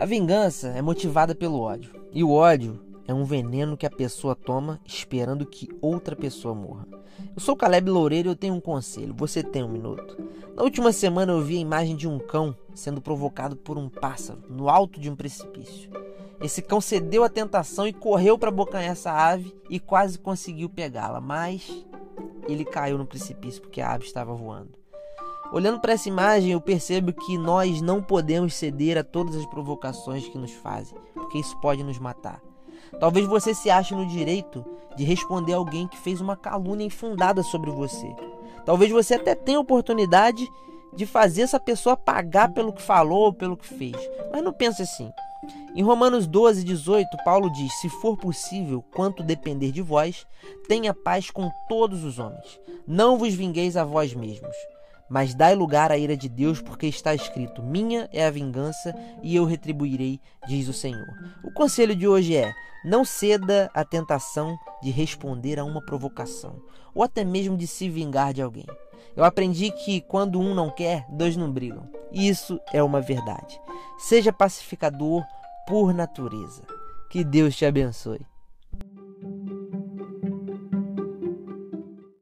A vingança é motivada pelo ódio. E o ódio é um veneno que a pessoa toma esperando que outra pessoa morra. Eu sou Caleb Loureiro e eu tenho um conselho. Você tem um minuto. Na última semana eu vi a imagem de um cão sendo provocado por um pássaro no alto de um precipício. Esse cão cedeu à tentação e correu para abocanhar essa ave e quase conseguiu pegá-la, mas ele caiu no precipício porque a ave estava voando. Olhando para essa imagem, eu percebo que nós não podemos ceder a todas as provocações que nos fazem, porque isso pode nos matar. Talvez você se ache no direito de responder alguém que fez uma calúnia infundada sobre você. Talvez você até tenha oportunidade de fazer essa pessoa pagar pelo que falou ou pelo que fez. Mas não pense assim. Em Romanos 12, 18, Paulo diz: Se for possível, quanto depender de vós, tenha paz com todos os homens. Não vos vingueis a vós mesmos, mas dai lugar à ira de Deus, porque está escrito: Minha é a vingança e eu retribuirei, diz o Senhor. O conselho de hoje é: não ceda à tentação de responder a uma provocação, ou até mesmo de se vingar de alguém. Eu aprendi que quando um não quer, dois não brigam. Isso é uma verdade. Seja pacificador por natureza. Que Deus te abençoe.